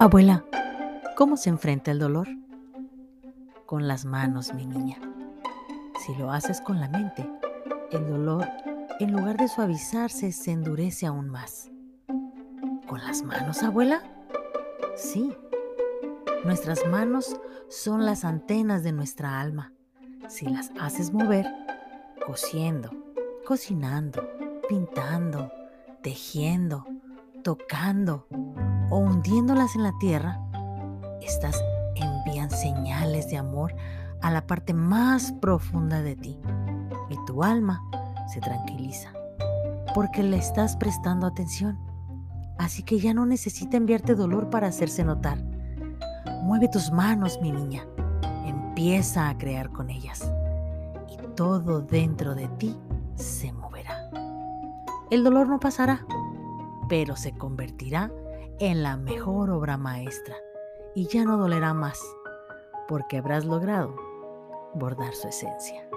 Abuela, ¿cómo se enfrenta el dolor? Con las manos, mi niña. Si lo haces con la mente, el dolor, en lugar de suavizarse, se endurece aún más. ¿Con las manos, abuela? Sí. Nuestras manos son las antenas de nuestra alma. Si las haces mover, cosiendo, cocinando, pintando, tejiendo, tocando o hundiéndolas en la tierra, estas envían señales de amor a la parte más profunda de ti y tu alma se tranquiliza porque le estás prestando atención. Así que ya no necesita enviarte dolor para hacerse notar. Mueve tus manos, mi niña. Empieza a crear con ellas. Y todo dentro de ti se moverá. El dolor no pasará, pero se convertirá en la mejor obra maestra y ya no dolerá más, porque habrás logrado bordar su esencia.